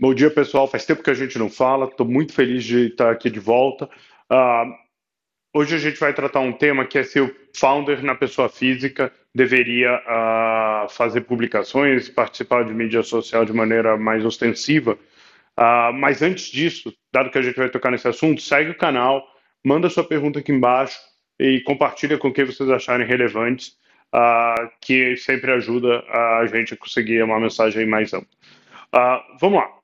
Bom dia, pessoal. Faz tempo que a gente não fala. Estou muito feliz de estar aqui de volta. Uh, hoje a gente vai tratar um tema que é se o founder na pessoa física deveria uh, fazer publicações, participar de mídia social de maneira mais ostensiva. Uh, mas antes disso, dado que a gente vai tocar nesse assunto, segue o canal, manda sua pergunta aqui embaixo e compartilha com quem vocês acharem relevantes, que sempre ajuda a gente a conseguir uma mensagem mais ampla. vamos lá.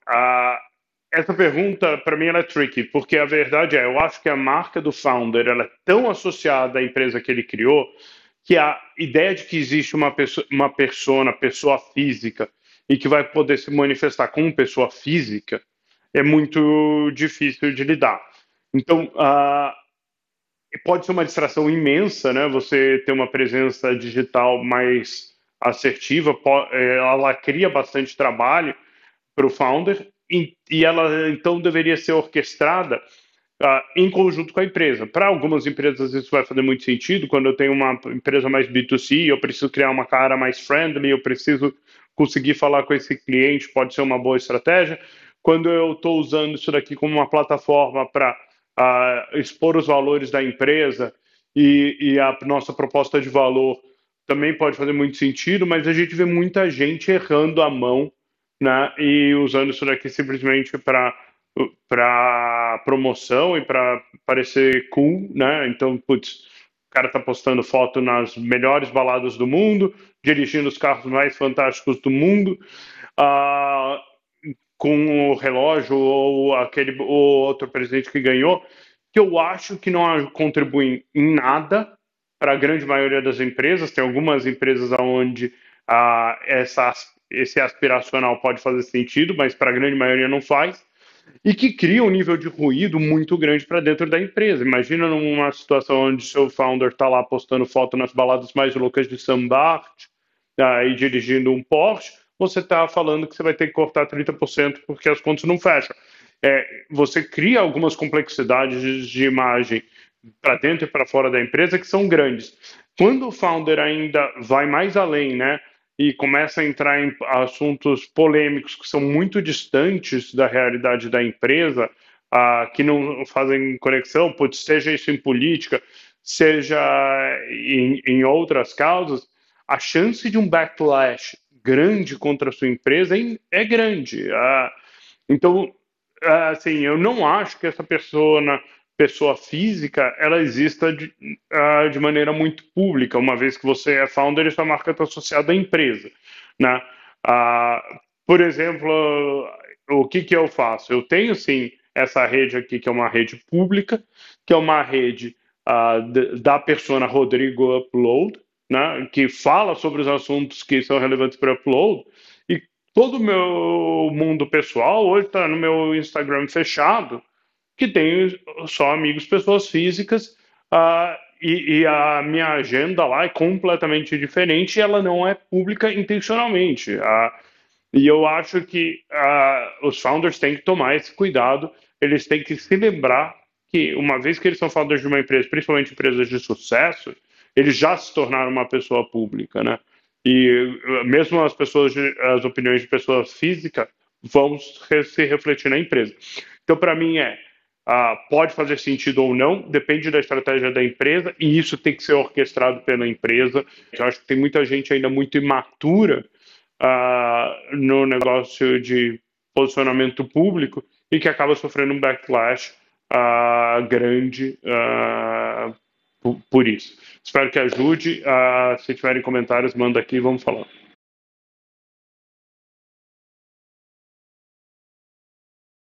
Essa pergunta, para mim, ela é tricky, porque a verdade é, eu acho que a marca do founder ela é tão associada à empresa que ele criou, que a ideia de que existe uma pessoa, uma persona, pessoa física, e que vai poder se manifestar como pessoa física, é muito difícil de lidar. Então, pode ser uma distração imensa, né? Você ter uma presença digital mais assertiva, eh, ela cria bastante trabalho, para o founder e, e, ela então deveria ser orquestrada uh, em conjunto com a empresa. Para algumas empresas isso vai fazer muito sentido. Quando eu tenho uma empresa mais B2C, eu preciso criar uma cara mais friendly, eu preciso conseguir falar com esse cliente, pode ser uma boa estratégia. Quando eu estou usando isso daqui como uma plataforma para uh, expor os valores da empresa e, e a nossa proposta de valor também pode fazer muito sentido, mas a gente vê muita gente errando a mão né, e usando isso daqui simplesmente para para promoção e para parecer cool, né? Então, putz, o cara tá postando foto nas melhores baladas do mundo, dirigindo os carros mais fantásticos do mundo, uh, com o relógio ou aquele ou outro presidente que ganhou, que eu acho que não contribuem em nada para a grande maioria das empresas. Tem algumas empresas onde uh, essa esse aspiracional pode fazer sentido, mas para a grande maioria não faz, e que cria um nível de ruído muito grande para dentro da empresa. Imagina numa situação onde seu founder está lá postando foto nas baladas mais loucas de Sambart uh, e dirigindo um Porsche, você está falando que você vai ter que cortar 30% porque as contas não fecham. É, você cria algumas complexidades de imagem para dentro e para fora da empresa que são grandes. Quando o founder ainda vai mais além, né? E começa a entrar em assuntos polêmicos que são muito distantes da realidade da empresa, ah, que não fazem conexão, pode seja isso em política, seja em, em outras causas, a chance de um backlash grande contra a sua empresa é, é grande. Ah, então, assim, eu não acho que essa pessoa pessoa física, ela exista de, uh, de maneira muito pública, uma vez que você é founder e sua marca está associada à empresa, né? Uh, por exemplo, o que, que eu faço? Eu tenho, sim, essa rede aqui, que é uma rede pública, que é uma rede uh, da persona Rodrigo Upload, né, que fala sobre os assuntos que são relevantes para upload, e todo o meu mundo pessoal hoje está no meu Instagram fechado, que tenho só amigos, pessoas físicas, uh, e, e, a minha agenda lá é completamente diferente e ela não é pública intencionalmente. Uh, e eu acho que uh, os founders têm que tomar esse cuidado, eles têm que se lembrar que, uma vez que eles são founders de uma empresa, principalmente empresas de sucesso, eles já se tornaram uma pessoa pública, né? E mesmo as pessoas, as opiniões de pessoa física vão se refletir na empresa. Então, para mim, é ah, pode fazer sentido ou não, depende da estratégia da empresa, e isso tem que ser orquestrado pela empresa. Eu acho que tem muita gente ainda muito imatura ah, no negócio de posicionamento público e que acaba sofrendo um backlash ah, grande por, por, isso. Espero que ajude. se tiverem comentários, manda aqui e vamos falar.